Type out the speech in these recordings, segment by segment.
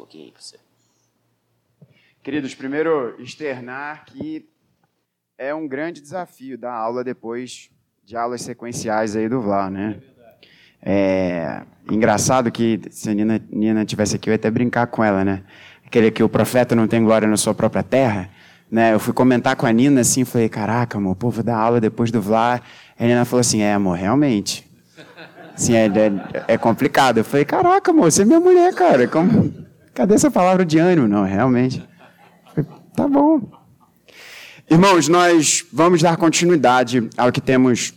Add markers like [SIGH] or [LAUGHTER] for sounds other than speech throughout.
coloquei aí para você. Queridos, primeiro externar que é um grande desafio dar aula depois de aulas sequenciais aí do Vlau, né? É engraçado que se a Nina, Nina tivesse aqui, eu ia até brincar com ela, né? Aquele que o profeta não tem glória na sua própria terra. Né? Eu fui comentar com a Nina assim, falei, caraca, amor, pô, vou dar aula depois do Vlá. A Nina falou assim, é, amor, realmente. Assim, é, é, é complicado. Eu falei, caraca, amor, você é minha mulher, cara. Como... Cadê essa palavra de ânimo? Não, realmente. Tá bom. Irmãos, nós vamos dar continuidade ao que temos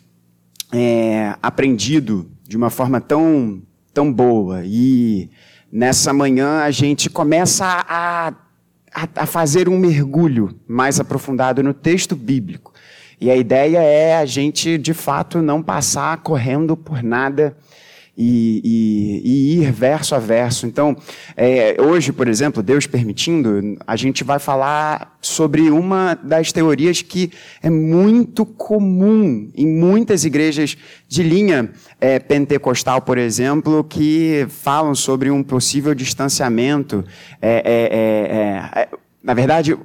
é, aprendido de uma forma tão, tão boa. E nessa manhã a gente começa a, a, a fazer um mergulho mais aprofundado no texto bíblico. E a ideia é a gente, de fato, não passar correndo por nada e, e, e, ir verso a verso. Então, é, hoje, por exemplo, Deus permitindo, a gente vai falar sobre uma das teorias que é muito comum em muitas igrejas de linha é, pentecostal, por exemplo, que falam sobre um possível distanciamento. É, é, é, é na verdade,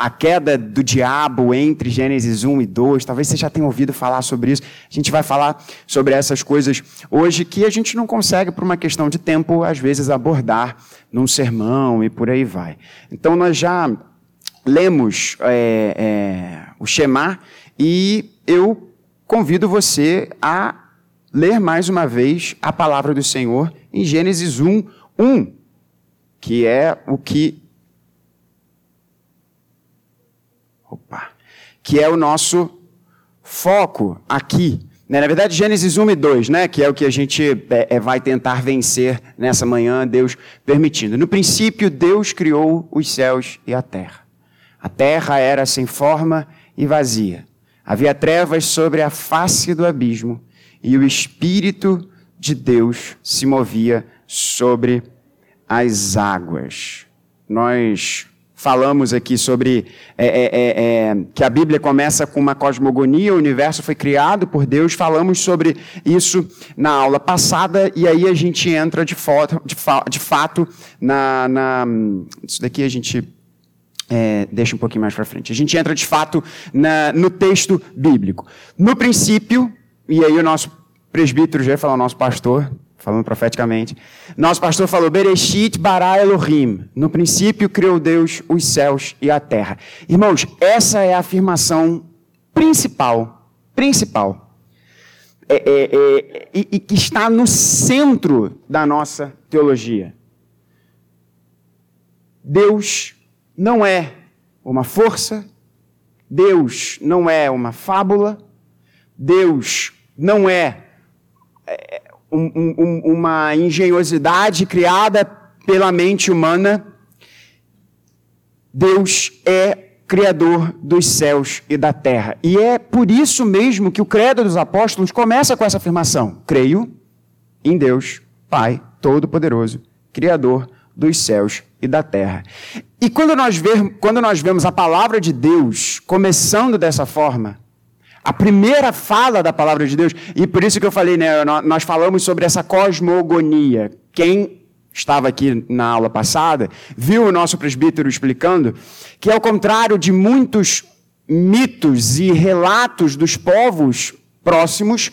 a queda do diabo entre Gênesis 1 e 2. Talvez você já tenha ouvido falar sobre isso. A gente vai falar sobre essas coisas hoje que a gente não consegue, por uma questão de tempo, às vezes abordar num sermão e por aí vai. Então, nós já lemos é, é, o Shema e eu convido você a ler mais uma vez a palavra do Senhor em Gênesis 1, 1, que é o que Opa. Que é o nosso foco aqui. Né? Na verdade, Gênesis 1 e 2, né? que é o que a gente é, é, vai tentar vencer nessa manhã, Deus permitindo. No princípio, Deus criou os céus e a terra. A terra era sem forma e vazia. Havia trevas sobre a face do abismo, e o Espírito de Deus se movia sobre as águas. Nós falamos aqui sobre é, é, é, é, que a Bíblia começa com uma cosmogonia, o universo foi criado por Deus, falamos sobre isso na aula passada, e aí a gente entra de, foto, de, fa, de fato na, na, Isso daqui a gente. É, deixa um pouquinho mais para frente. A gente entra de fato na, no texto bíblico. No princípio, e aí o nosso presbítero já ia falar, o nosso pastor, falando profeticamente. Nosso pastor falou, Bereshit bara Elohim. No princípio criou Deus os céus e a terra. Irmãos, essa é a afirmação principal, principal, é, é, é, e, que está no centro da nossa teologia. Deus não é uma força, Deus não é uma fábula, Deus não é, é um, um, uma engenhosidade criada pela mente humana. Deus é Criador dos céus e da terra. E é por isso mesmo que o Credo dos Apóstolos começa com essa afirmação: Creio em Deus, Pai Todo-Poderoso, Criador dos céus e da terra. E quando nós, ver, quando nós vemos a palavra de Deus começando dessa forma, a primeira fala da palavra de Deus, e por isso que eu falei, né, nós falamos sobre essa cosmogonia. Quem estava aqui na aula passada, viu o nosso presbítero explicando que, ao contrário de muitos mitos e relatos dos povos próximos,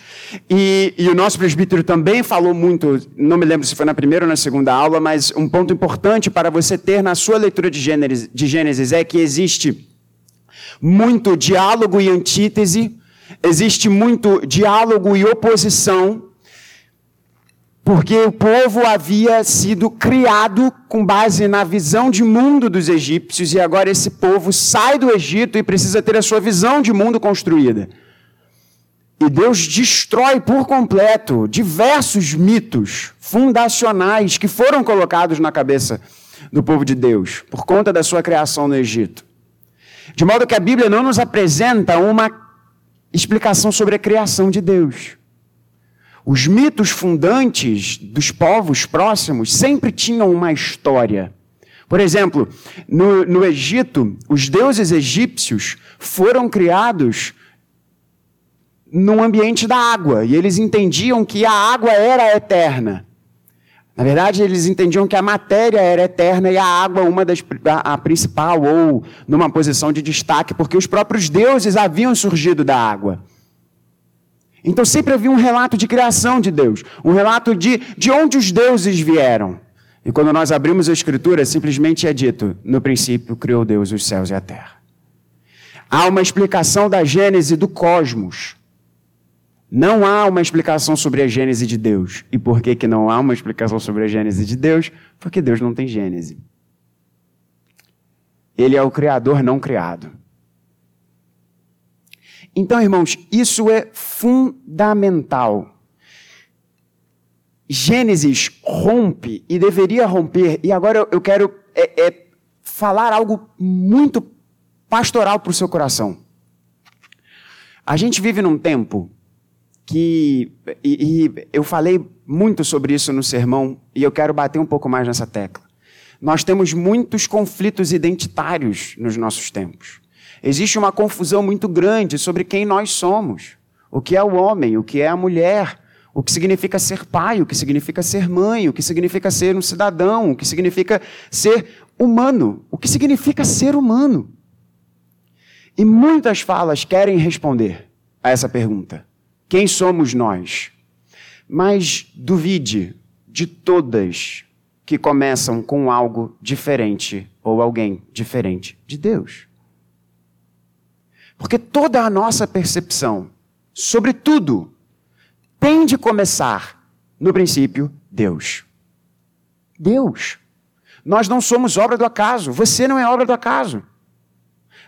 e, e, o nosso presbítero também falou muito, não me lembro se foi na primeira ou na segunda aula, mas um ponto importante para você ter na sua leitura de Gênesis, de Gênesis é que existe muito diálogo e antítese, existe muito diálogo e oposição, porque o povo havia sido criado com base na visão de mundo dos egípcios e agora esse povo sai do Egito e precisa ter a sua visão de mundo construída. E Deus destrói por completo diversos mitos fundacionais que foram colocados na cabeça do povo de Deus por conta da sua criação no Egito. De modo que a Bíblia não nos apresenta uma explicação sobre a criação de Deus. Os mitos fundantes dos povos próximos sempre tinham uma história. Por exemplo, no, no Egito, os deuses egípcios foram criados num ambiente da água, e eles entendiam que a água era eterna. Na verdade, eles entendiam que a matéria era eterna e a água uma das a, a principal ou numa posição de destaque, porque os próprios deuses haviam surgido da água. Então sempre havia um relato de criação de Deus, um relato de, de onde os deuses vieram. E quando nós abrimos a Escritura, simplesmente é dito: no princípio criou Deus os céus e a terra. Há uma explicação da Gênese do cosmos. Não há uma explicação sobre a Gênese de Deus. E por que, que não há uma explicação sobre a Gênese de Deus? Porque Deus não tem Gênese. Ele é o Criador não criado. Então, irmãos, isso é fundamental. Gênesis rompe e deveria romper, e agora eu quero é, é, falar algo muito pastoral para o seu coração. A gente vive num tempo que. E, e, eu falei muito sobre isso no sermão e eu quero bater um pouco mais nessa tecla. Nós temos muitos conflitos identitários nos nossos tempos. Existe uma confusão muito grande sobre quem nós somos. O que é o homem, o que é a mulher, o que significa ser pai, o que significa ser mãe, o que significa ser um cidadão, o que significa ser humano, o que significa ser humano. E muitas falas querem responder a essa pergunta. Quem somos nós? Mas duvide de todas que começam com algo diferente ou alguém diferente de Deus. Porque toda a nossa percepção sobre tudo tem de começar, no princípio, Deus. Deus. Nós não somos obra do acaso. Você não é obra do acaso.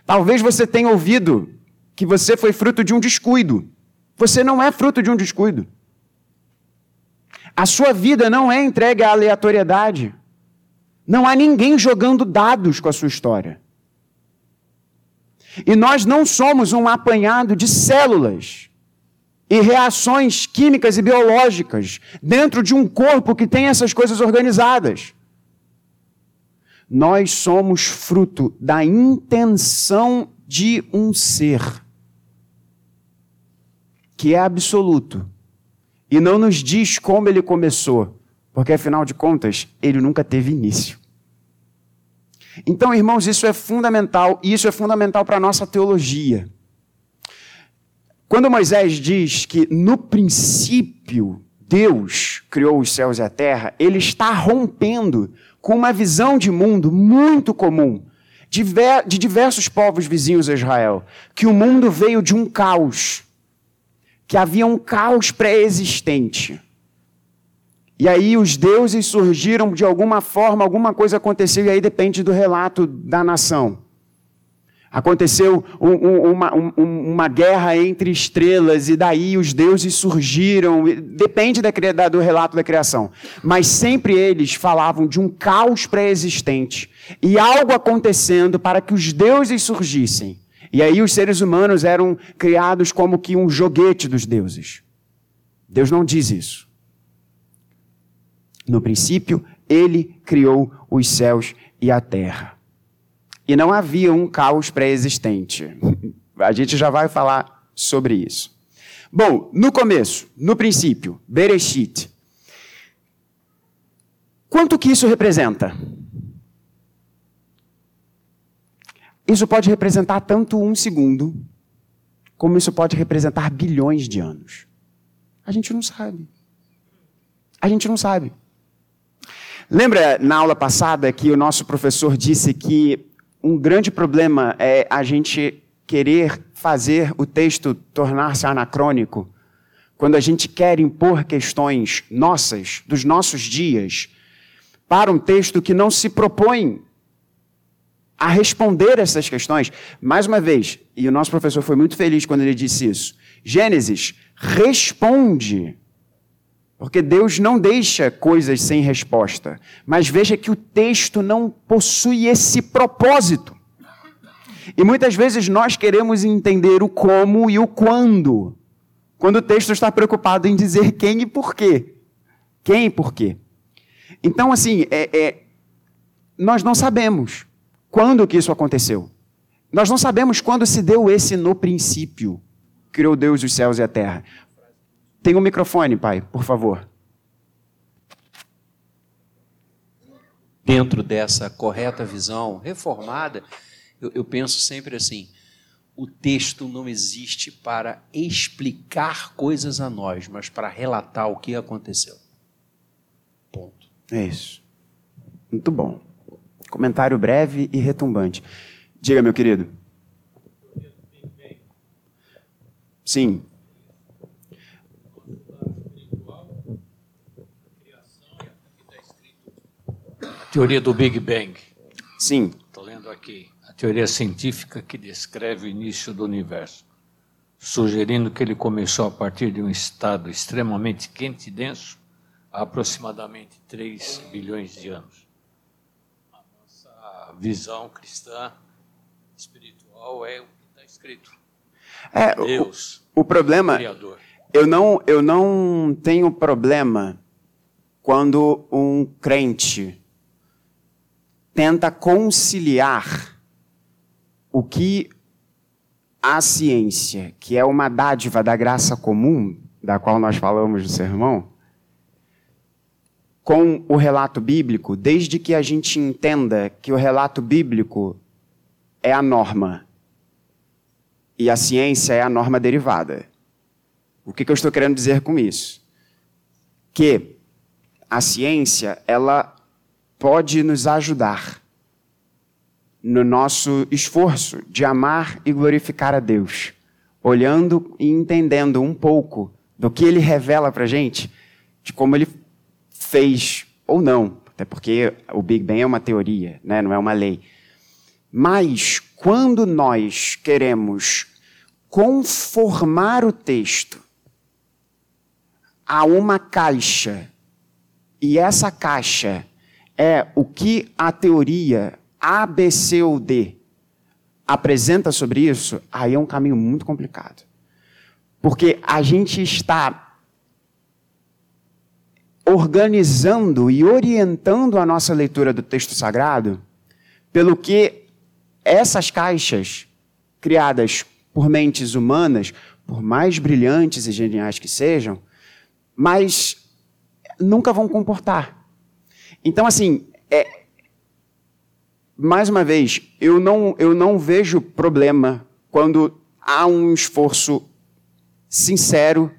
Talvez você tenha ouvido que você foi fruto de um descuido. Você não é fruto de um descuido. A sua vida não é entregue à aleatoriedade. Não há ninguém jogando dados com a sua história. E nós não somos um apanhado de células e reações químicas e biológicas dentro de um corpo que tem essas coisas organizadas. Nós somos fruto da intenção de um ser que é absoluto e não nos diz como ele começou, porque afinal de contas, ele nunca teve início. Então, irmãos, isso é fundamental e isso é fundamental para a nossa teologia. Quando Moisés diz que no princípio Deus criou os céus e a terra, ele está rompendo com uma visão de mundo muito comum de diversos povos vizinhos a Israel, que o mundo veio de um caos que havia um caos pré-existente. E aí os deuses surgiram de alguma forma, alguma coisa aconteceu, e aí depende do relato da nação. Aconteceu um, um, uma, um, uma, guerra entre estrelas, e daí os deuses surgiram. Depende da, da, do relato da criação. Mas sempre eles falavam de um caos pré-existente e algo acontecendo para que os deuses surgissem. E aí os seres humanos eram criados como que um joguete dos deuses. Deus não diz isso. No princípio, ele criou os céus e a terra. E não havia um caos pré-existente. [LAUGHS] A gente já vai falar sobre isso. Bom, no começo, no princípio, Bereshit. Quanto que isso representa? Isso pode representar tanto um segundo, como isso pode representar bilhões de anos. A gente não sabe. A gente não sabe. Lembra na aula passada que o nosso professor disse que um grande problema é a gente querer fazer o texto tornar-se anacrônico? Quando a gente quer impor questões nossas, dos nossos dias, para um texto que não se propõe a responder essas questões. Mais uma vez, e o nosso professor foi muito feliz quando ele disse isso. Gênesis responde. Porque Deus não deixa coisas sem resposta. Mas veja que o texto não possui esse propósito. E muitas vezes nós queremos entender o como e o quando. Quando o texto está preocupado em dizer quem e por quê. Quem e por quê. Então, assim, é, é, nós não sabemos. Quando que isso aconteceu? Nós não sabemos quando se deu esse no princípio. Criou Deus os céus e a terra. Tem um microfone, pai, por favor. dentro dessa correta visão reformada, eu, eu penso sempre assim: o texto não existe para explicar coisas a nós, mas para relatar o que aconteceu. Ponto. É isso. Muito bom. Comentário breve e retumbante. Diga, meu querido. Sim. Teoria do Big Bang. Sim. Estou lendo aqui teoria científica que descreve o início do universo, sugerindo que ele começou a partir de um estado extremamente quente e denso há aproximadamente 3 bilhões de anos. A visão cristã espiritual é o que está escrito. É, Deus, o, o problema, Criador. eu não, eu não tenho problema quando um crente tenta conciliar o que a ciência, que é uma dádiva da graça comum, da qual nós falamos no sermão, com o relato bíblico, desde que a gente entenda que o relato bíblico é a norma e a ciência é a norma derivada. O que, que eu estou querendo dizer com isso? Que a ciência ela pode nos ajudar no nosso esforço de amar e glorificar a Deus, olhando e entendendo um pouco do que ele revela para a gente, de como ele fez ou não, até porque o Big Bang é uma teoria, né? não é uma lei. Mas quando nós queremos conformar o texto a uma caixa, e essa caixa é o que a teoria a, B, C ou D apresenta sobre isso, aí é um caminho muito complicado. Porque a gente está organizando e orientando a nossa leitura do texto sagrado pelo que essas caixas criadas por mentes humanas, por mais brilhantes e geniais que sejam, mas nunca vão comportar. Então, assim, é, mais uma vez, eu não, eu não vejo problema quando há um esforço sincero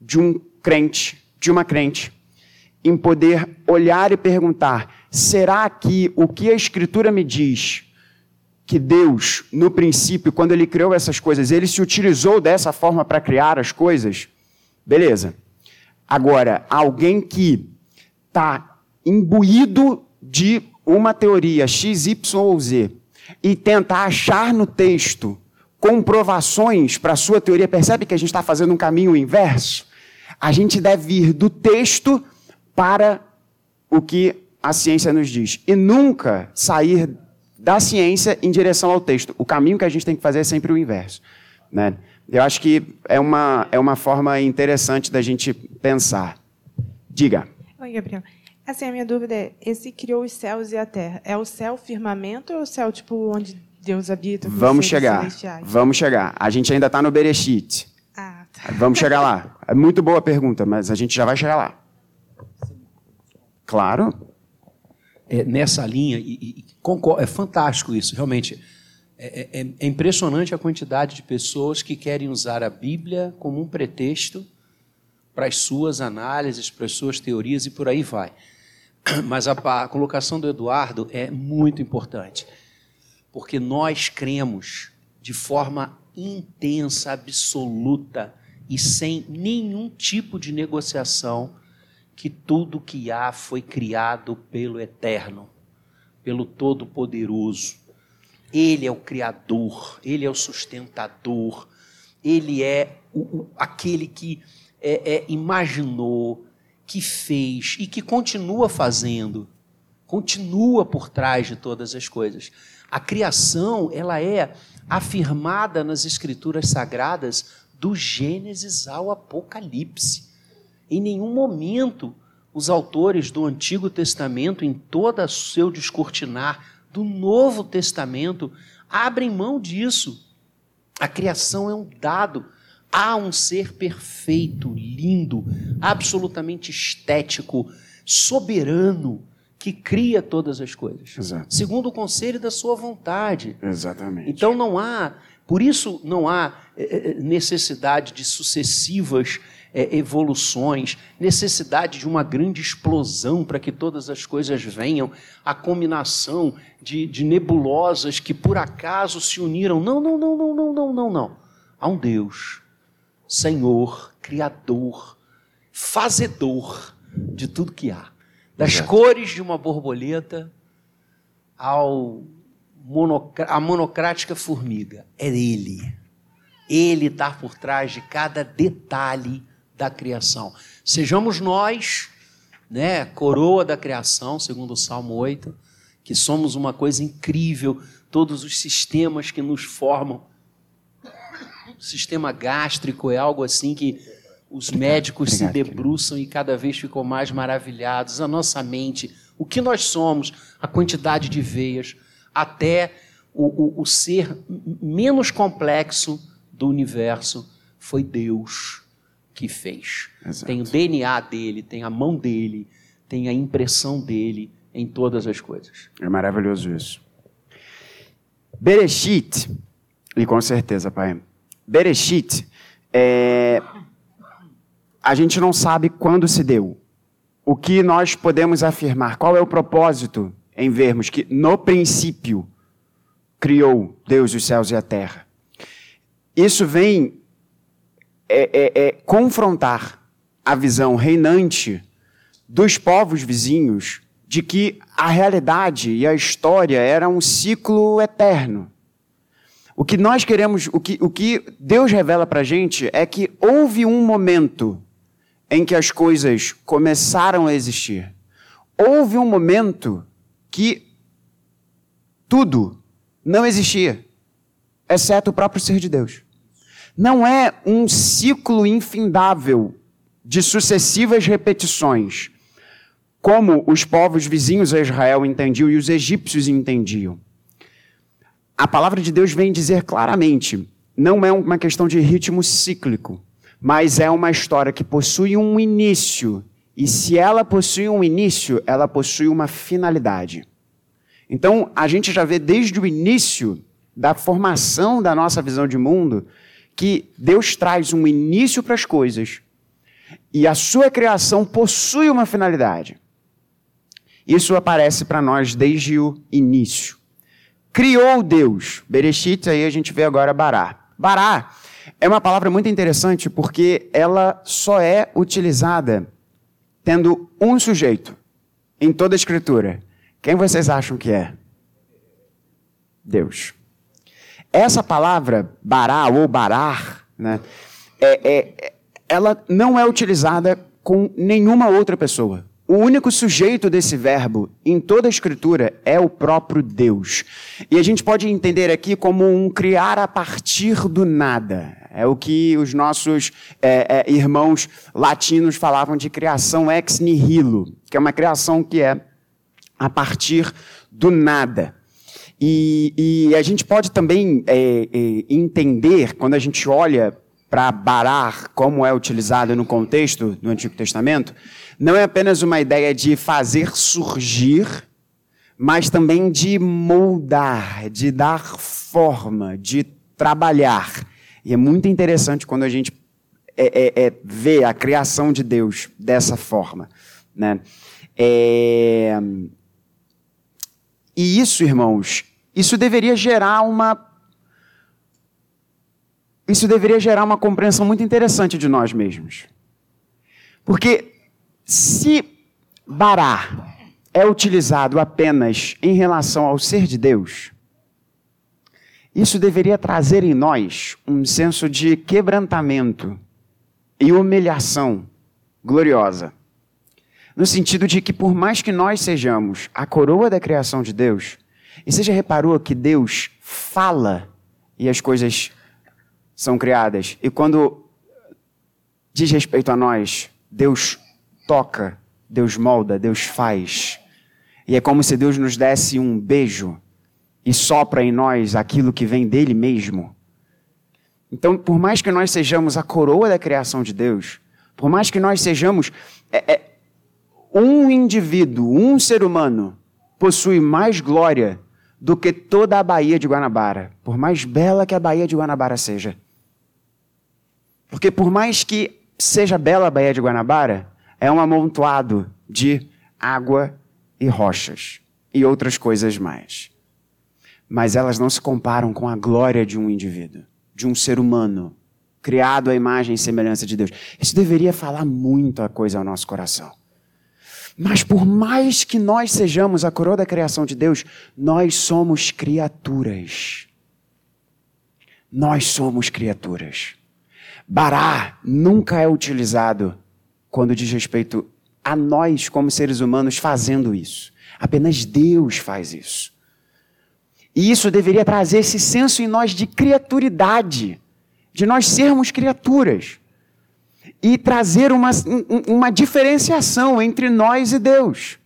de um crente, de uma crente, em poder olhar e perguntar: será que o que a Escritura me diz, que Deus, no princípio, quando ele criou essas coisas, ele se utilizou dessa forma para criar as coisas? Beleza. Agora, alguém que está imbuído de uma teoria X, Y ou Z e tentar achar no texto comprovações para a sua teoria, percebe que a gente está fazendo um caminho inverso? A gente deve ir do texto para o que a ciência nos diz e nunca sair da ciência em direção ao texto. O caminho que a gente tem que fazer é sempre o inverso. Né? Eu acho que é uma, é uma forma interessante da gente pensar. Diga. Oi, Gabriel. Assim, a minha dúvida é: esse criou os céus e a terra. É o céu firmamento ou é o céu, tipo, onde Deus habita? Vamos chegar. Vamos chegar. A gente ainda está no Bereshit. Ah, tá. Vamos chegar lá. É muito boa a pergunta, mas a gente já vai chegar lá. Claro. É, nessa linha, e, e, é fantástico isso, realmente. É, é, é impressionante a quantidade de pessoas que querem usar a Bíblia como um pretexto para as suas análises, para as suas teorias e por aí vai. [CLEARS THROAT] Mas a, a colocação do Eduardo é muito importante, porque nós cremos de forma intensa, absoluta e sem nenhum tipo de negociação que tudo que há foi criado pelo Eterno, pelo Todo-Poderoso. Ele é o Criador, ele é o sustentador, ele é o, o, aquele que é, é, imaginou, que fez e que continua fazendo, continua por trás de todas as coisas. A criação, ela é afirmada nas escrituras sagradas do Gênesis ao Apocalipse. Em nenhum momento os autores do Antigo Testamento, em todo o seu descortinar do Novo Testamento, abrem mão disso. A criação é um dado Há um ser perfeito, lindo, absolutamente estético, soberano, que cria todas as coisas, Exato. segundo o conselho da sua vontade. Exatamente. Então não há, por isso não há eh, eh, necessidade de sucessivas eh, evoluções, necessidade de uma grande explosão para que todas as coisas venham, a combinação de, de nebulosas que por acaso se uniram. Não, não, não, não, não, não, não, não. Há um Deus, Senhor, Criador, Fazedor de tudo que há. Das Exato. cores de uma borboleta ao monocra- a monocrática formiga. É Ele. Ele está por trás de cada detalhe da criação. Sejamos nós, né, coroa da criação, segundo o Salmo 8, que somos uma coisa incrível, todos os sistemas que nos formam. O sistema gástrico é algo assim que os médicos se debruçam e cada vez ficam mais maravilhados. A nossa mente, o que nós somos, a quantidade de veias, até o, o, o ser menos complexo do universo foi Deus que fez. Exato. Tem o DNA dele, tem a mão dele, tem a impressão dele em todas as coisas. É maravilhoso isso. Bereshit, e com certeza, pai. Bereshit, é, a gente não sabe quando se deu. O que nós podemos afirmar? Qual é o propósito em vermos que no princípio criou Deus os céus e a terra? Isso vem é, é, é, confrontar a visão reinante dos povos vizinhos de que a realidade e a história era um ciclo eterno. O que nós queremos, o que, o que Deus revela para a gente é que houve um momento em que as coisas começaram a existir. Houve um momento que tudo não existia, exceto o próprio ser de Deus. Não é um ciclo infindável de sucessivas repetições, como os povos vizinhos a Israel entendiam e os egípcios entendiam. A palavra de Deus vem dizer claramente: não é uma questão de ritmo cíclico, mas é uma história que possui um início. E se ela possui um início, ela possui uma finalidade. Então, a gente já vê desde o início da formação da nossa visão de mundo que Deus traz um início para as coisas e a sua criação possui uma finalidade. Isso aparece para nós desde o início. Criou Deus. Bereshit, aí a gente vê agora Bará. Bará é uma palavra muito interessante porque ela só é utilizada tendo um sujeito em toda a Escritura. Quem vocês acham que é? Deus. Essa palavra bará ou barar, né, é, é- ela não é utilizada com nenhuma outra pessoa. O único sujeito desse verbo em toda a Escritura é o próprio Deus. E a gente pode entender aqui como um criar a partir do nada. É o que os nossos é, é, irmãos latinos falavam de criação ex nihilo, que é uma criação que é a partir do nada. E, e a gente pode também é, é, entender, quando a gente olha para barar, como é utilizado no contexto do Antigo Testamento, não é apenas uma ideia de fazer surgir, mas também de moldar, de dar forma, de trabalhar. E é muito interessante quando a gente é, é, é, vê a criação de Deus dessa forma. Né? É, e isso, irmãos, isso deveria gerar uma. Isso deveria gerar uma compreensão muito interessante de nós mesmos. Porque se Bará é utilizado apenas em relação ao ser de Deus, isso deveria trazer em nós um senso de quebrantamento e humilhação gloriosa. No sentido de que, por mais que nós sejamos a coroa da criação de Deus, e você já reparou que Deus fala e as coisas são criadas, e quando diz respeito a nós, Deus toca, Deus molda, Deus faz. E é como se Deus nos desse um beijo e sopra em nós aquilo que vem dele mesmo. Então, por mais que nós sejamos a coroa da criação de Deus, por mais que nós sejamos é, é, um indivíduo, um ser humano, possui mais glória do que toda a Baía de Guanabara, por mais bela que a Baía de Guanabara seja. Porque por mais que seja bela a Baía de Guanabara, é um amontoado de água e rochas e outras coisas mais. Mas elas não se comparam com a glória de um indivíduo, de um ser humano, criado à imagem e semelhança de Deus. Isso deveria falar muita coisa ao nosso coração. Mas por mais que nós sejamos a coroa da criação de Deus, nós somos criaturas. Nós somos criaturas. Bará nunca é utilizado quando diz respeito a nós, como seres humanos, fazendo isso. Apenas Deus faz isso. E isso deveria trazer esse senso em nós de criaturidade, de nós sermos criaturas. E trazer uma, uma diferenciação entre nós e Deus.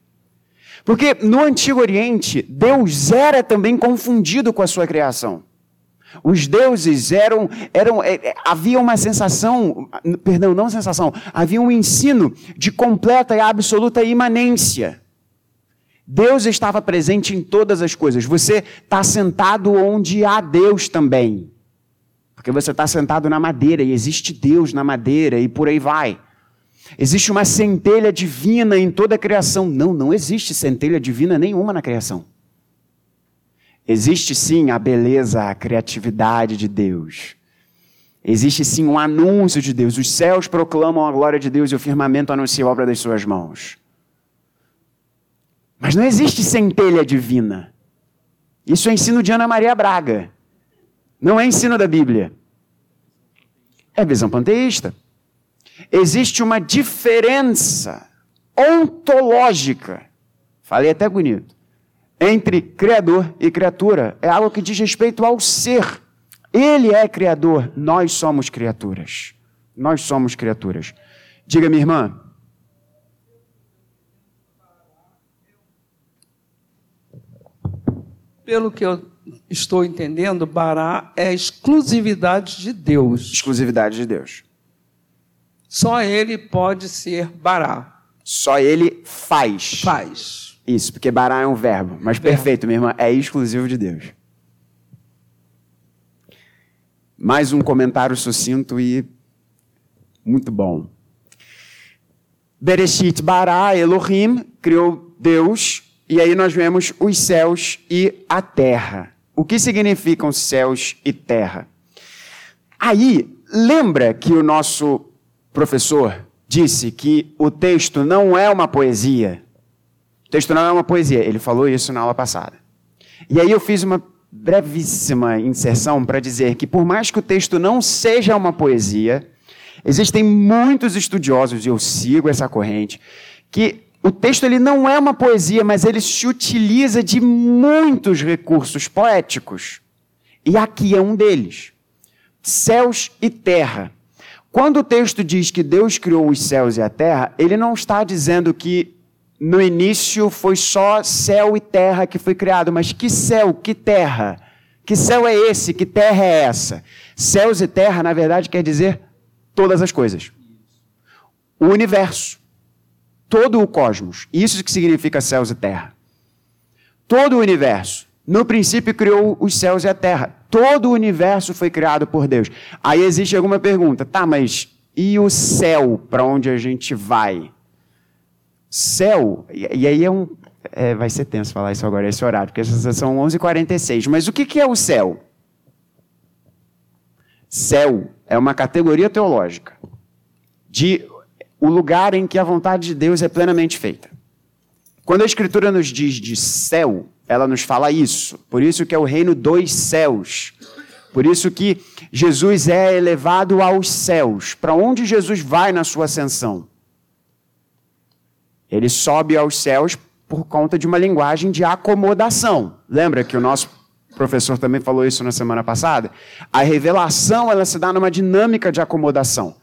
Porque no Antigo Oriente, Deus era também confundido com a sua criação. Os deuses eram, eram é, é, havia uma sensação, perdão, não sensação, havia um ensino de completa e absoluta imanência. Deus estava presente em todas as coisas. Você está sentado onde há Deus também. Porque você está sentado na madeira e existe Deus na madeira e por aí vai. Existe uma centelha divina em toda a criação. Não, não existe centelha divina nenhuma na criação. Existe sim a beleza, a criatividade de Deus. Existe sim um anúncio de Deus. Os céus proclamam a glória de Deus e o firmamento anuncia a obra das suas mãos. Mas não existe centelha divina. Isso é ensino de Ana Maria Braga. Não é ensino da Bíblia. É visão panteísta. Existe uma diferença ontológica. Falei até bonito entre Criador e criatura. É algo que diz respeito ao ser. Ele é Criador, nós somos criaturas. Nós somos criaturas. Diga, minha irmã. Pelo que eu estou entendendo, Bará é exclusividade de Deus. Exclusividade de Deus. Só ele pode ser Bará. Só ele faz. Faz. Isso, porque bará é um verbo. Mas verbo. perfeito, minha irmã, é exclusivo de Deus. Mais um comentário sucinto e muito bom. Bereshit bara Elohim criou Deus e aí nós vemos os céus e a terra. O que significam céus e terra? Aí, lembra que o nosso professor disse que o texto não é uma poesia, texto não é uma poesia. Ele falou isso na aula passada. E aí eu fiz uma brevíssima inserção para dizer que, por mais que o texto não seja uma poesia, existem muitos estudiosos, e eu sigo essa corrente, que o texto ele não é uma poesia, mas ele se utiliza de muitos recursos poéticos. E aqui é um deles: céus e terra. Quando o texto diz que Deus criou os céus e a terra, ele não está dizendo que no início foi só céu e terra que foi criado, mas que céu, que terra? Que céu é esse? Que terra é essa? Céus e terra, na verdade, quer dizer todas as coisas. O universo, todo o cosmos. Isso que significa céus e terra. Todo o universo. No princípio criou os céus e a terra. Todo o universo foi criado por Deus. Aí existe alguma pergunta, tá, mas e o céu para onde a gente vai? Céu, e, aí é um. É, vai ser tenso falar isso agora, esse horário, porque são 11h46. Mas o que, que é o céu? Céu é uma categoria teológica de o lugar em que a vontade de Deus é plenamente feita. Quando a Escritura nos diz de céu, ela nos fala isso. Por isso que é o reino dos céus. Por isso que Jesus é elevado aos céus. Para onde Jesus vai na sua ascensão? Ele sobe aos céus por conta de uma linguagem de acomodação. Lembra que o nosso professor também falou isso na semana passada? A revelação ela se dá numa dinâmica de acomodação.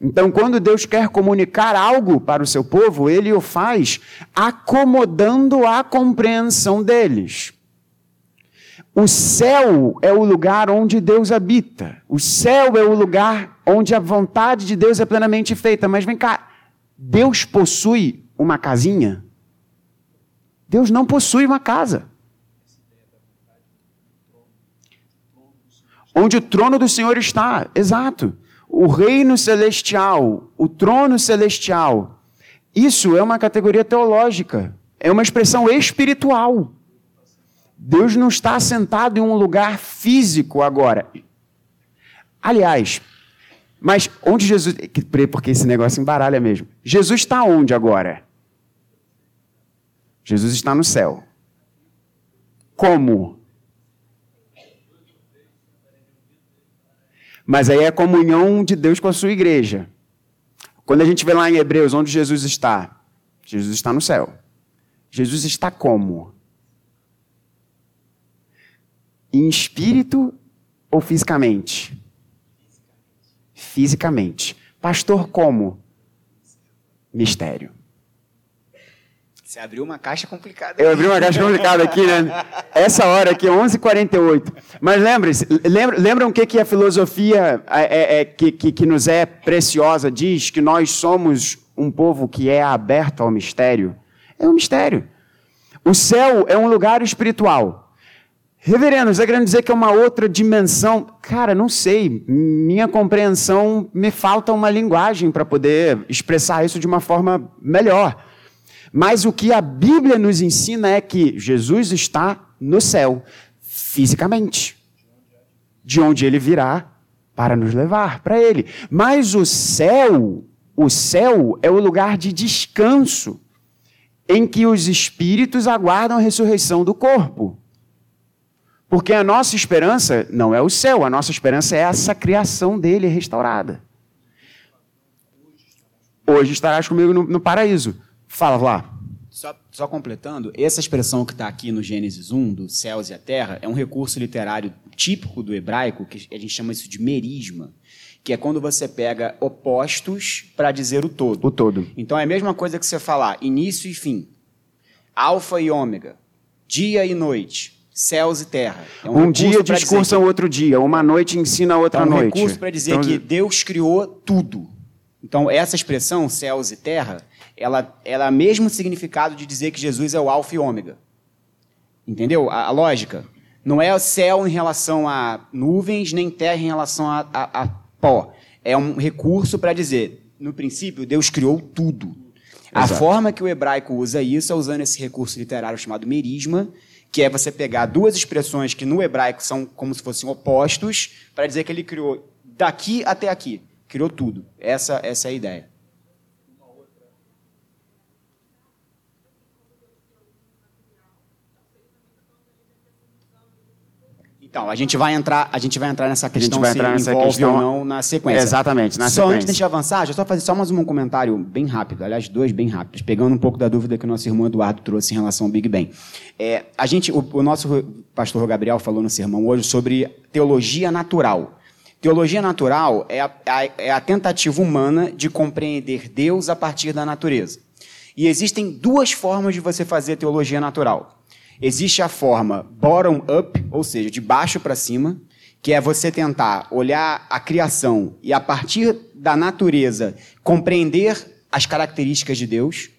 Então, quando Deus quer comunicar algo para o seu povo, ele o faz acomodando a compreensão deles. O céu é o lugar onde Deus habita. O céu é o lugar onde a vontade de Deus é plenamente feita. Mas vem cá, Deus possui uma casinha? Deus não possui uma casa. Onde o trono do Senhor está, exato. O reino celestial, o trono celestial. Isso é uma categoria teológica, é uma expressão espiritual. Deus não está sentado em um lugar físico agora. Aliás, mas onde Jesus. Porque esse negócio embaralha mesmo. Jesus está onde agora? Jesus está no céu. Como? Mas aí é a comunhão de Deus com a sua igreja. Quando a gente vê lá em Hebreus onde Jesus está, Jesus está no céu. Jesus está como? Em espírito ou fisicamente? Fisicamente. Pastor, como? Mistério. Você abriu uma caixa complicada. Eu abri uma caixa complicada aqui, né? [LAUGHS] Essa hora aqui, 11h48. Mas lembre-se, lembra, lembram o que, que a filosofia é, é, é, que, que, que nos é preciosa diz? Que nós somos um povo que é aberto ao mistério. É um mistério. O céu é um lugar espiritual. Reverendo, você está querendo dizer que é uma outra dimensão? Cara, não sei. Minha compreensão me falta uma linguagem para poder expressar isso de uma forma melhor. Mas o que a Bíblia nos ensina é que Jesus está no céu, fisicamente, de onde ele virá para nos levar para ele. Mas o céu, o céu é o lugar de descanso em que os espíritos aguardam a ressurreição do corpo. Porque a nossa esperança não é o céu, a nossa esperança é essa criação dele restaurada. Hoje estarás comigo no, no paraíso. Fala lá. Só, só, completando, essa expressão que está aqui no Gênesis 1, do céus e a terra, é um recurso literário típico do hebraico, que a gente chama isso de merisma, que é quando você pega opostos para dizer o todo. O todo. Então é a mesma coisa que você falar início e fim, alfa e ômega, dia e noite, céus e terra. É um, um dia discursa que... outro dia, uma noite ensina outra então, noite. É um recurso para dizer então... que Deus criou tudo. Então, essa expressão, céus e terra, ela, ela é o mesmo significado de dizer que Jesus é o alfa e ômega. Entendeu a, a lógica? Não é o céu em relação a nuvens, nem terra em relação a, a, a pó. É um recurso para dizer, no princípio, Deus criou tudo. A forma que o hebraico usa isso é usando esse recurso literário chamado merisma, que é você pegar duas expressões que no hebraico são como se fossem opostos, para dizer que ele criou daqui até aqui. Criou tudo. Essa, essa é a ideia. Então, a gente vai entrar, a gente vai entrar nessa questão se nessa envolve questão, ou não na sequência. Exatamente, na só sequência. antes de a gente avançar, já só fazer só mais um comentário bem rápido, aliás, dois bem rápidos, pegando um pouco da dúvida que o nosso irmão Eduardo trouxe em relação ao Big Bang. É, a gente, o, o nosso pastor Gabriel falou no sermão hoje sobre teologia natural. Teologia natural é a, a, é a tentativa humana de compreender Deus a partir da natureza. E existem duas formas de você fazer teologia natural. Existe a forma bottom-up, ou seja, de baixo para cima, que é você tentar olhar a criação e, a partir da natureza, compreender as características de Deus.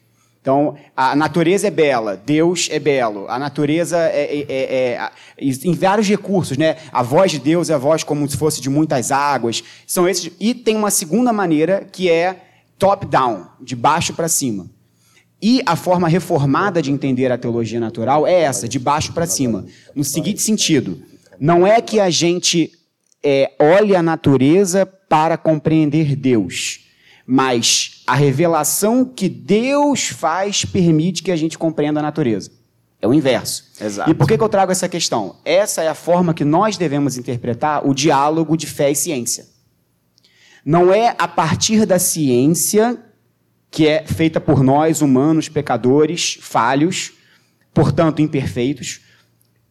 Então, a natureza é bela, Deus é belo, a natureza é, é, é, é, em vários recursos, né? A voz de Deus é a voz como se fosse de muitas águas. São esses. E tem uma segunda maneira que é top-down, de baixo para cima. E a forma reformada de entender a teologia natural é essa, de baixo para cima. No seguinte sentido, não é que a gente é, olhe a natureza para compreender Deus, mas a revelação que Deus faz permite que a gente compreenda a natureza. É o inverso. Exato. E por que, que eu trago essa questão? Essa é a forma que nós devemos interpretar o diálogo de fé e ciência. Não é a partir da ciência que é feita por nós, humanos, pecadores, falhos, portanto imperfeitos,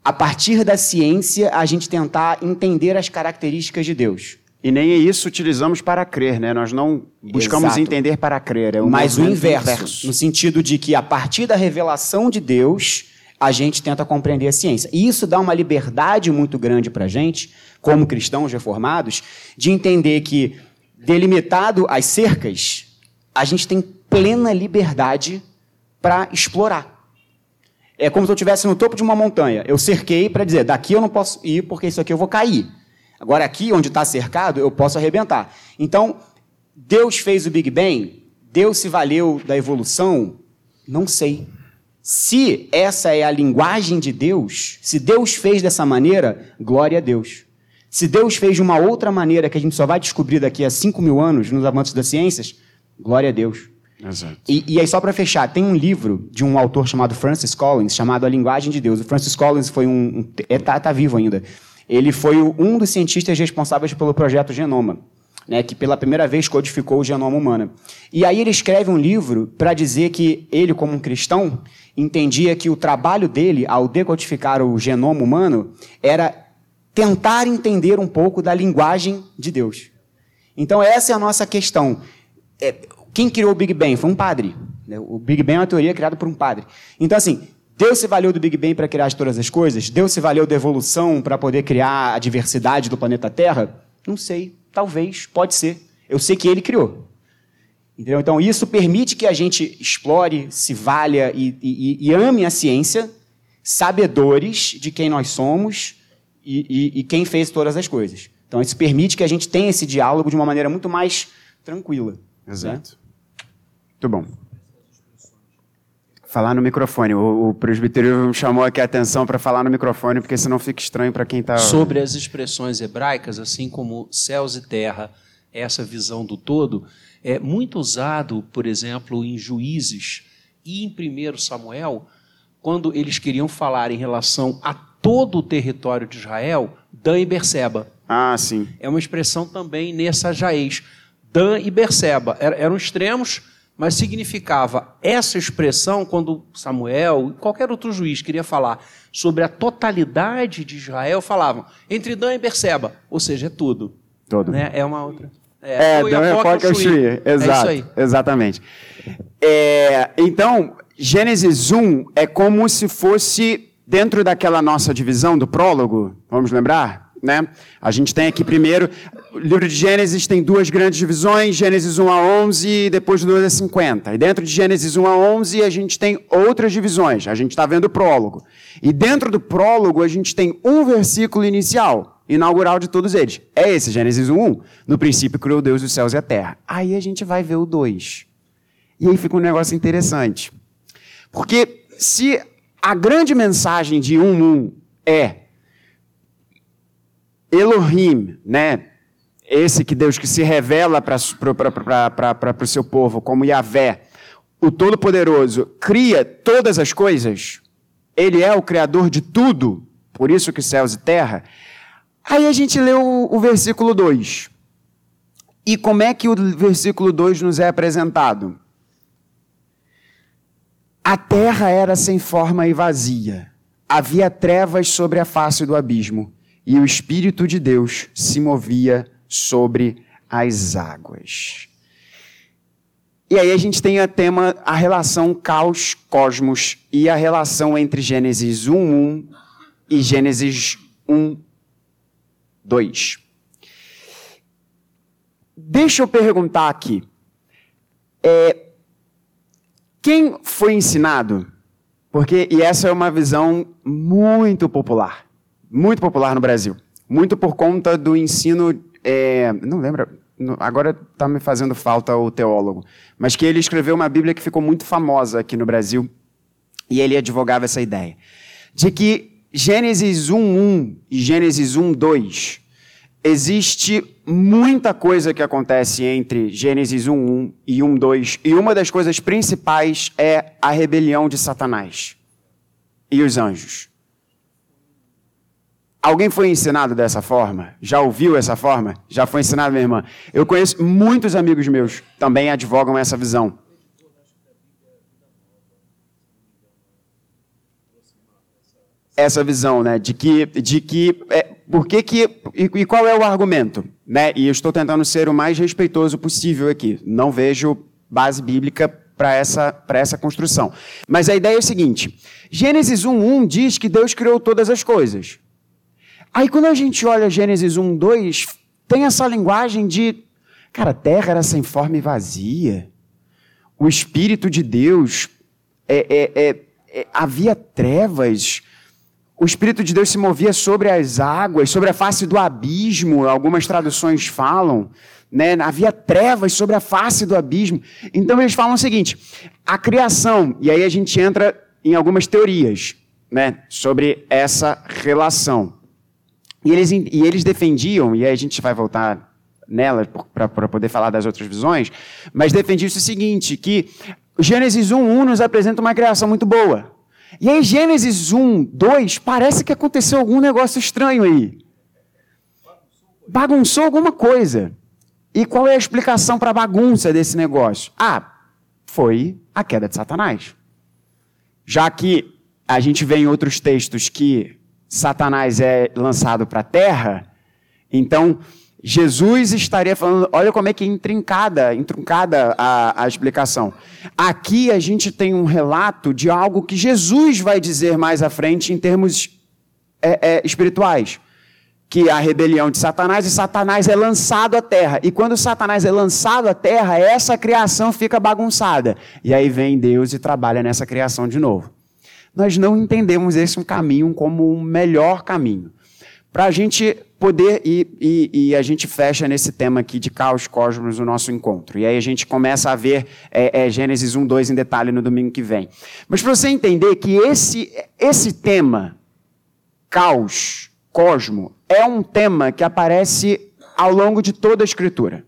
a partir da ciência a gente tentar entender as características de Deus. E nem isso utilizamos para crer, né? Nós não buscamos Exato. entender para crer. É Mas o inverso, inverso, no sentido de que a partir da revelação de Deus a gente tenta compreender a ciência. E isso dá uma liberdade muito grande para a gente, como cristãos reformados, de entender que, delimitado as cercas, a gente tem plena liberdade para explorar. É como se eu estivesse no topo de uma montanha. Eu cerquei para dizer, daqui eu não posso ir porque isso aqui eu vou cair. Agora, aqui onde está cercado, eu posso arrebentar. Então, Deus fez o Big Bang? Deus se valeu da evolução? Não sei. Se essa é a linguagem de Deus, se Deus fez dessa maneira, glória a Deus. Se Deus fez de uma outra maneira que a gente só vai descobrir daqui a 5 mil anos nos avanços das ciências, glória a Deus. Exato. E, e aí, só para fechar, tem um livro de um autor chamado Francis Collins, chamado A Linguagem de Deus. O Francis Collins foi um. um é, tá, tá vivo ainda. Ele foi um dos cientistas responsáveis pelo projeto Genoma né, que pela primeira vez codificou o genoma humano. E aí ele escreve um livro para dizer que ele, como um cristão, entendia que o trabalho dele, ao decodificar o genoma humano, era tentar entender um pouco da linguagem de Deus. Então essa é a nossa questão. É, quem criou o Big Bang? Foi um padre. Né? O Big Bang é uma teoria criada por um padre. Então, assim, Deus se valeu do Big Bang para criar todas as coisas? Deus se valeu da evolução para poder criar a diversidade do planeta Terra? Não sei. Talvez, pode ser. Eu sei que ele criou. Entendeu? Então, isso permite que a gente explore, se valha e, e, e ame a ciência, sabedores de quem nós somos e, e, quem fez todas as coisas. Então, isso permite que a gente tenha esse diálogo de uma maneira muito mais tranquila. Exato. Né? Muito bom. Falar no microfone. O, o presbitério chamou aqui a atenção para falar no microfone, porque senão fica estranho para quem está. Sobre as expressões hebraicas, assim como céus e terra, essa visão do todo, é muito usado, por exemplo, em Juízes e em 1 Samuel, quando eles queriam falar em relação a todo o território de Israel, Dan e Berseba. Ah, sim. É uma expressão também nessa Jaez. Dan e Berseba eram extremos mas significava essa expressão quando Samuel, qualquer outro juiz queria falar sobre a totalidade de Israel, falavam entre Dan e Berseba, ou seja, é tudo. Todo. Né? É uma outra. É, é Dan e Foca é. Exato, é isso aí. exatamente. É, então, Gênesis 1 é como se fosse dentro daquela nossa divisão do prólogo, vamos lembrar? Né? A gente tem aqui primeiro, o livro de Gênesis tem duas grandes divisões, Gênesis 1 a 11 e depois 2 a 50. E dentro de Gênesis 1 a 11 a gente tem outras divisões, a gente está vendo o prólogo. E dentro do prólogo a gente tem um versículo inicial, inaugural de todos eles. É esse, Gênesis 1, 1. No princípio criou Deus os céus e a terra. Aí a gente vai ver o 2. E aí fica um negócio interessante. Porque se a grande mensagem de 1, 1 é Elohim, né? Esse que Deus que se revela para o seu povo como Yahvé, o Todo-Poderoso, cria todas as coisas. Ele é o criador de tudo, por isso que céus e terra. Aí a gente lê o, o versículo 2. E como é que o versículo 2 nos é apresentado? A terra era sem forma e vazia. Havia trevas sobre a face do abismo e o Espírito de Deus se movia sobre as águas. E aí a gente tem a tema a relação caos cosmos e a relação entre Gênesis 1:1 e Gênesis 1:2. Deixa eu perguntar aqui. É, quem foi ensinado? Porque e essa é uma visão muito popular muito popular no Brasil. Muito por conta do ensino. É, não lembro, agora está me fazendo falta o teólogo, mas que ele escreveu uma Bíblia que ficou muito famosa aqui no Brasil e ele advogava essa ideia. De que Gênesis 1:1 e Gênesis 1:2 existe muita coisa que acontece entre Gênesis 1:1 e 1:2 e uma das coisas principais é a rebelião de Satanás e os anjos. Alguém foi ensinado dessa forma? Já ouviu essa forma? Já foi ensinado, minha irmã? Eu conheço muitos amigos meus também advogam essa visão. Essa visão, né, de que, de que, é, por que que, e, e qual é o argumento, né? E eu estou tentando ser o mais respeitoso possível aqui. Não vejo base bíblica para essa, essa construção. Mas a ideia é o seguinte: Gênesis 1:1 diz que Deus criou todas as coisas. Aí quando a gente olha Gênesis 1, 2, tem essa linguagem de, cara, a terra era sem forma e vazia. O Espírito de Deus é, é, é, havia trevas. O Espírito de Deus se movia sobre as águas, sobre a face do abismo, algumas traduções falam. Né? Havia trevas sobre a face do abismo. Então eles falam o seguinte: a criação, e aí a gente entra em algumas teorias né, sobre essa relação. E eles, e eles defendiam, e aí a gente vai voltar nela para poder falar das outras visões, mas defendiam o seguinte, que Gênesis 1, 1 nos apresenta uma criação muito boa. E aí Gênesis 1, 2, parece que aconteceu algum negócio estranho aí. Bagunçou alguma coisa. E qual é a explicação para a bagunça desse negócio? Ah, foi a queda de Satanás. Já que a gente vê em outros textos que Satanás é lançado para a terra, então Jesus estaria falando, olha como é que é intrincada, intrincada a, a explicação. Aqui a gente tem um relato de algo que Jesus vai dizer mais à frente em termos é, é, espirituais. Que a rebelião de Satanás e Satanás é lançado à terra. E quando Satanás é lançado à terra, essa criação fica bagunçada. E aí vem Deus e trabalha nessa criação de novo nós não entendemos esse caminho como um melhor caminho. Para a gente poder, e, e, e, a gente fecha nesse tema aqui de caos cosmos no nosso encontro. E aí a gente começa a ver é, é, Gênesis 1, 2 em detalhe no domingo que vem. Mas para você entender que esse, esse tema, caos, cosmo, é um tema que aparece ao longo de toda a Escritura.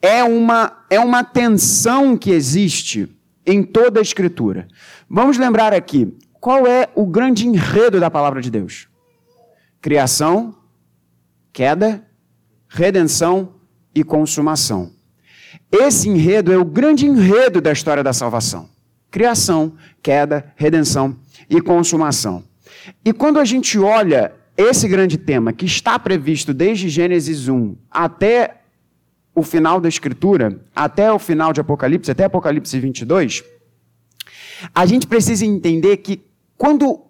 É uma, é uma tensão que existe em toda a Escritura. Vamos lembrar aqui, qual é o grande enredo da palavra de Deus? Criação, queda, redenção e consumação. Esse enredo é o grande enredo da história da salvação. Criação, queda, redenção e consumação. E quando a gente olha esse grande tema que está previsto desde Gênesis 1 até o final da Escritura, até o final de Apocalipse, até Apocalipse 22, a gente precisa entender que quando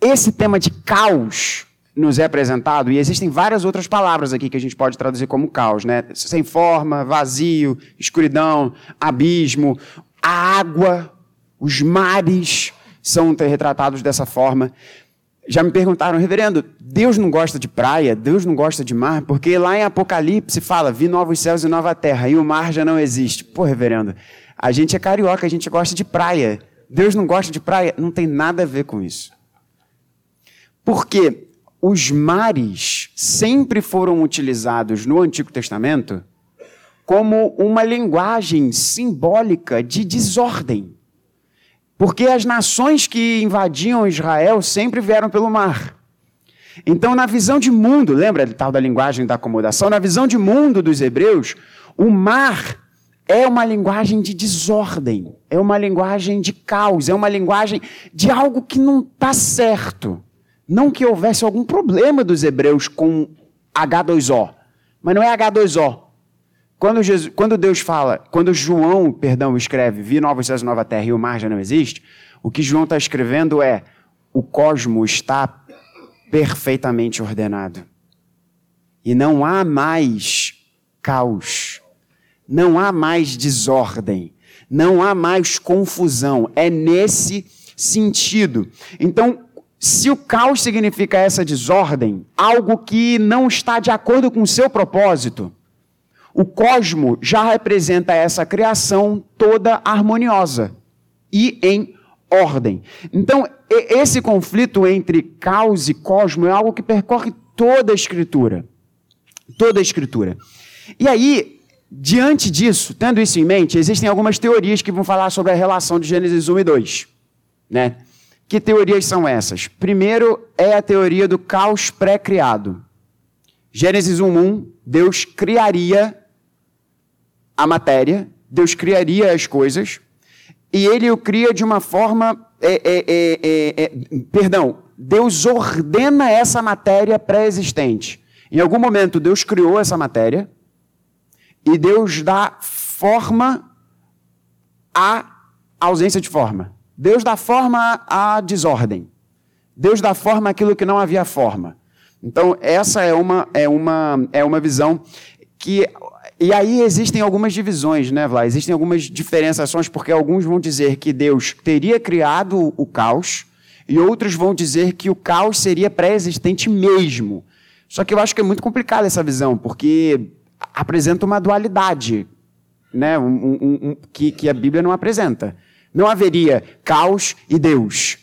esse tema de caos nos é apresentado, e existem várias outras palavras aqui que a gente pode traduzir como caos, né? Sem forma, vazio, escuridão, abismo, a água, os mares são retratados dessa forma. Já me perguntaram, reverendo, Deus não gosta de praia, Deus não gosta de mar, porque lá em Apocalipse fala, vi novos céus e nova terra, e o mar já não existe. Pô, reverendo, a gente é carioca, a gente gosta de praia. Deus não gosta de praia? Não tem nada a ver com isso. Porque os mares sempre foram utilizados no Antigo Testamento como uma linguagem simbólica de desordem. Porque as nações que invadiam Israel sempre vieram pelo mar. Então, na visão de mundo, lembra tal da linguagem da acomodação? Na visão de mundo dos hebreus, o mar é uma linguagem de desordem, é uma linguagem de caos, é uma linguagem de algo que não está certo. Não que houvesse algum problema dos hebreus com H2O, mas não é H2O. Quando, Jesus, quando Deus fala, quando João, perdão, escreve, vi novos céus e nova terra e o mar já não existe, o que João está escrevendo é, o cosmo está perfeitamente ordenado. E não há mais caos não há mais desordem, não há mais confusão. É nesse sentido. Então, se o caos significa essa desordem, algo que não está de acordo com o seu propósito, o cosmo já representa essa criação toda harmoniosa e em ordem. Então, esse conflito entre caos e cosmo é algo que percorre toda a escritura. Toda a escritura. E aí, Diante disso, tendo isso em mente, existem algumas teorias que vão falar sobre a relação de Gênesis 1 e 2. Né? Que teorias são essas? Primeiro é a teoria do caos pré-criado. Gênesis 1:1, Deus criaria a matéria, Deus criaria as coisas, e ele o cria de uma forma. É, é, é, é perdão, Deus ordena essa matéria pré-existente. Em algum momento, Deus criou essa matéria, e Deus dá forma à ausência de forma. Deus dá forma à desordem. Deus dá forma àquilo que não havia forma. Então, essa é uma, é uma, é uma visão que e aí existem algumas divisões, né, Vlá? Existem algumas diferenciações, porque alguns vão dizer que Deus teria criado o caos, e outros vão dizer que o caos seria pré-existente mesmo. Só que eu acho que é muito complicada essa visão, porque apresenta uma dualidade né, um, um, um, que, que a Bíblia não apresenta. Não haveria caos e Deus.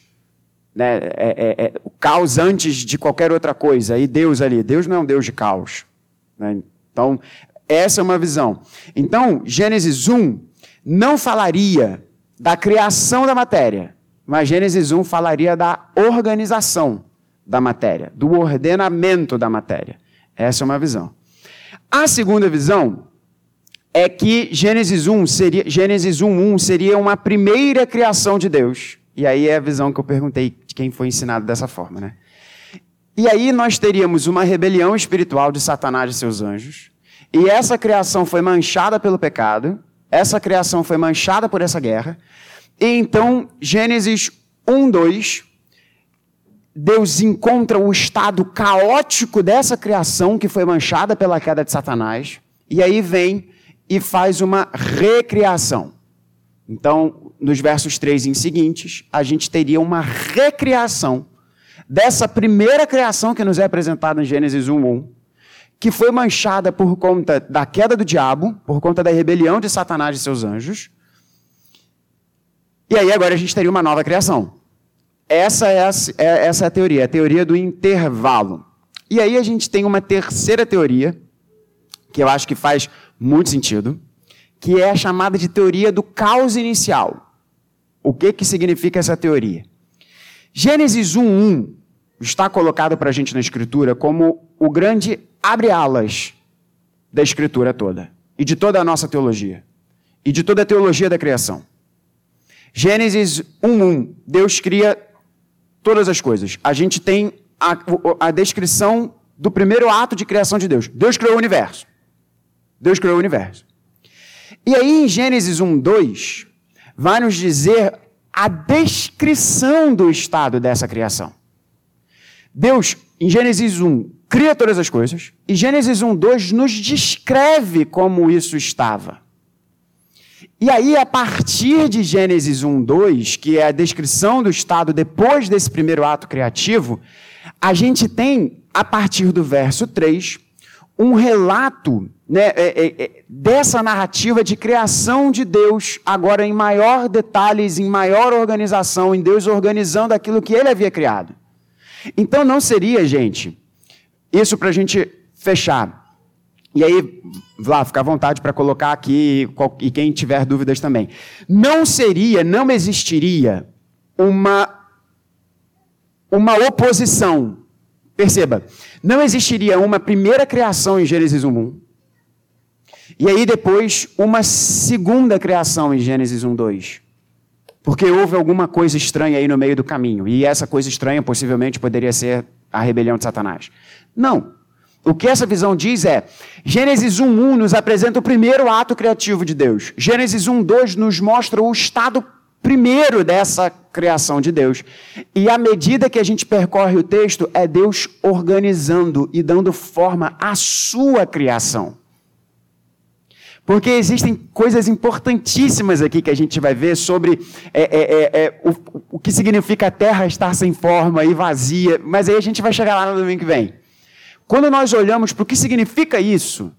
Né? É, é, é, o caos antes de qualquer outra coisa, e Deus ali. Deus não é um Deus de caos. Né? Então, essa é uma visão. Então, Gênesis 1 não falaria da criação da matéria, mas Gênesis 1 falaria da organização da matéria, do ordenamento da matéria. Essa é uma visão. A segunda visão é que Gênesis 1 seria, Gênesis 1, 1 seria uma primeira criação de Deus. E aí é a visão que eu perguntei de quem foi ensinado dessa forma, né? E aí nós teríamos uma rebelião espiritual de Satanás e seus anjos. E essa criação foi manchada pelo pecado. Essa criação foi manchada por essa guerra. E então, Gênesis 1, 2, Deus encontra o estado caótico dessa criação que foi manchada pela queda de Satanás. E aí vem e faz uma recriação. Então, nos versos 3 em seguintes, a gente teria uma recriação dessa primeira criação que nos é apresentada em Gênesis 1:1, que foi manchada por conta da queda do diabo, por conta da rebelião de Satanás e seus anjos. E aí agora a gente teria uma nova criação. Essa é a, é, essa é a teoria, a teoria do intervalo. E aí a gente tem uma terceira teoria, que eu acho que faz muito sentido, que é a chamada de teoria do caos inicial. O que, que significa essa teoria? Gênesis 1.1 está colocado para a gente na Escritura como o grande abre-alas da Escritura toda, e de toda a nossa teologia, e de toda a teologia da criação. Gênesis 1.1, Deus cria todas as coisas. A gente tem a, a descrição do primeiro ato de criação de Deus. Deus criou o universo. Deus criou o universo. E aí, em Gênesis 1, 2, vai nos dizer a descrição do estado dessa criação. Deus, em Gênesis 1, cria todas as coisas, e Gênesis 1, 2 nos descreve como isso estava. E aí, a partir de Gênesis 1, 2, que é a descrição do estado depois desse primeiro ato criativo, a gente tem, a partir do verso 3, um relato né, é, é, é, dessa narrativa de criação de Deus, agora em maior detalhes, em maior organização, em Deus organizando aquilo que ele havia criado. Então não seria, gente, isso para a gente fechar. E aí, Vlá, fica à vontade para colocar aqui, e quem tiver dúvidas também. Não seria, não existiria uma, uma oposição Perceba, não existiria uma primeira criação em Gênesis 1.1 e aí depois uma segunda criação em Gênesis 1.2. Porque houve alguma coisa estranha aí no meio do caminho. E essa coisa estranha possivelmente poderia ser a rebelião de Satanás. Não. O que essa visão diz é: Gênesis 1.1 nos apresenta o primeiro ato criativo de Deus. Gênesis 1.2 nos mostra o estado primeiro dessa criação de Deus. E à medida que a gente percorre o texto, é Deus organizando e dando forma à sua criação. Porque existem coisas importantíssimas aqui que a gente vai ver sobre é, é, é, é, o, o que significa a terra estar sem forma e vazia, mas aí a gente vai chegar lá no domingo que vem. Quando nós olhamos para o que significa isso,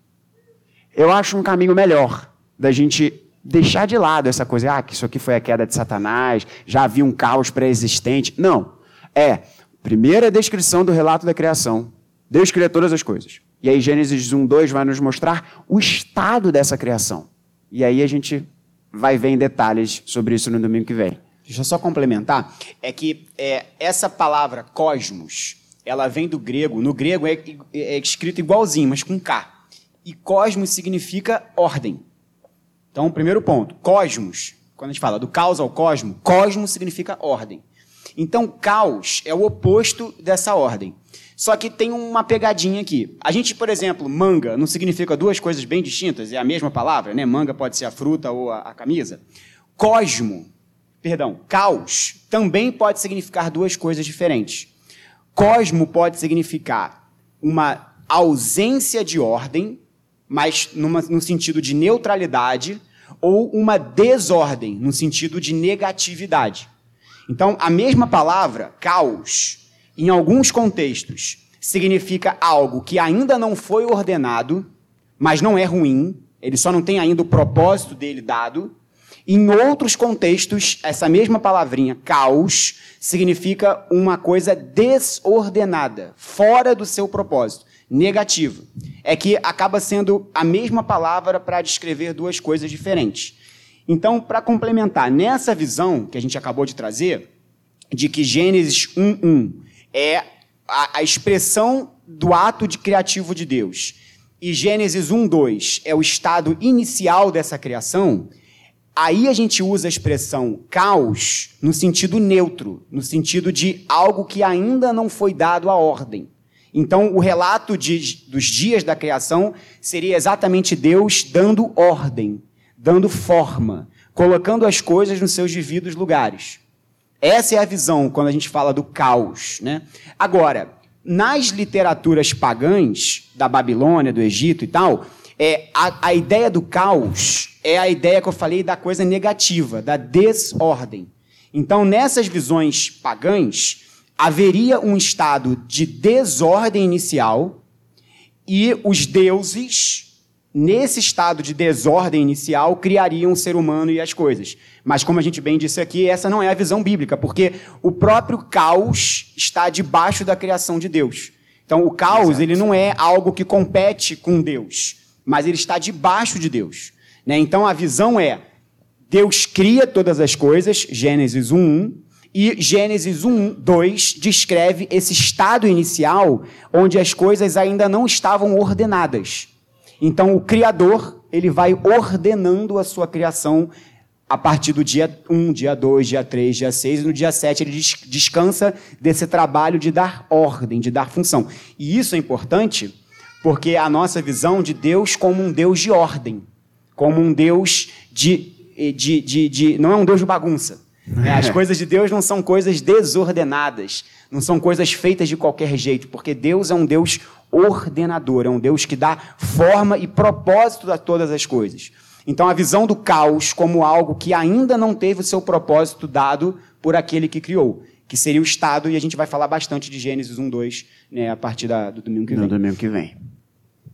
eu acho um caminho melhor da gente deixar de lado essa coisa, ah, que isso aqui foi a queda de Satanás, já havia um caos pré-existente. Não. É, primeira descrição do relato da criação. Deus cria todas as coisas. E aí Gênesis 1, 2 vai nos mostrar o estado dessa criação. E aí a gente vai ver em detalhes sobre isso no domingo que vem. Deixa eu só complementar. É que é, essa palavra cosmos, ela vem do grego. No grego é, é escrito igualzinho, mas com K. E cosmos significa ordem. Então, primeiro ponto, cosmos. Quando a gente fala do caos ao cosmo, cosmos significa ordem. Então, caos é o oposto dessa ordem. Só que tem uma pegadinha aqui. A gente, por exemplo, manga não significa duas coisas bem distintas, é a mesma palavra, né? Manga pode ser a fruta ou a, a camisa. Cosmo, perdão, caos, também pode significar duas coisas diferentes. Cosmo pode significar uma ausência de ordem mas numa, no sentido de neutralidade, ou uma desordem, no sentido de negatividade. Então, a mesma palavra, caos, em alguns contextos, significa algo que ainda não foi ordenado, mas não é ruim, ele só não tem ainda o propósito dele dado. Em outros contextos, essa mesma palavrinha, caos, significa uma coisa desordenada, fora do seu propósito, negativa. É que acaba sendo a mesma palavra para descrever duas coisas diferentes. Então, para complementar, nessa visão que a gente acabou de trazer, de que Gênesis 1.1 é a, a expressão do ato de criativo de Deus, e Gênesis 1.2 é o estado inicial dessa criação, Aí a gente usa a expressão caos no sentido neutro, no sentido de algo que ainda não foi dado à ordem. Então, o relato de, dos dias da criação seria exatamente Deus dando ordem, dando forma, colocando as coisas nos seus devidos lugares. Essa é a visão quando a gente fala do caos. Né? Agora, nas literaturas pagãs, da Babilônia, do Egito e tal, é, a, a ideia do caos é a ideia que eu falei da coisa negativa, da desordem. Então, nessas visões pagãs, haveria um estado de desordem inicial e os deuses, nesse estado de desordem inicial, criariam o ser humano e as coisas. Mas, como a gente bem disse aqui, essa não é a visão bíblica, porque o próprio caos está debaixo da criação de Deus. Então, o caos Exato. ele não é algo que compete com Deus mas ele está debaixo de Deus. Né? Então a visão é: Deus cria todas as coisas, Gênesis 1, e Gênesis 1, 2 descreve esse estado inicial onde as coisas ainda não estavam ordenadas. Então o Criador ele vai ordenando a sua criação a partir do dia 1, dia 2, dia 3, dia 6, e no dia 7 ele descansa desse trabalho de dar ordem, de dar função. E isso é importante porque é a nossa visão de Deus como um Deus de ordem, como um Deus de. de, de, de não é um Deus de bagunça. Né? [LAUGHS] As coisas de Deus não são coisas desordenadas, não são coisas feitas de qualquer jeito, porque Deus é um Deus ordenador, é um Deus que dá forma e propósito a todas as coisas. Então, a visão do caos como algo que ainda não teve o seu propósito dado por aquele que criou, que seria o Estado, e a gente vai falar bastante de Gênesis 1, 2 né, a partir da, do domingo que vem. No domingo que vem.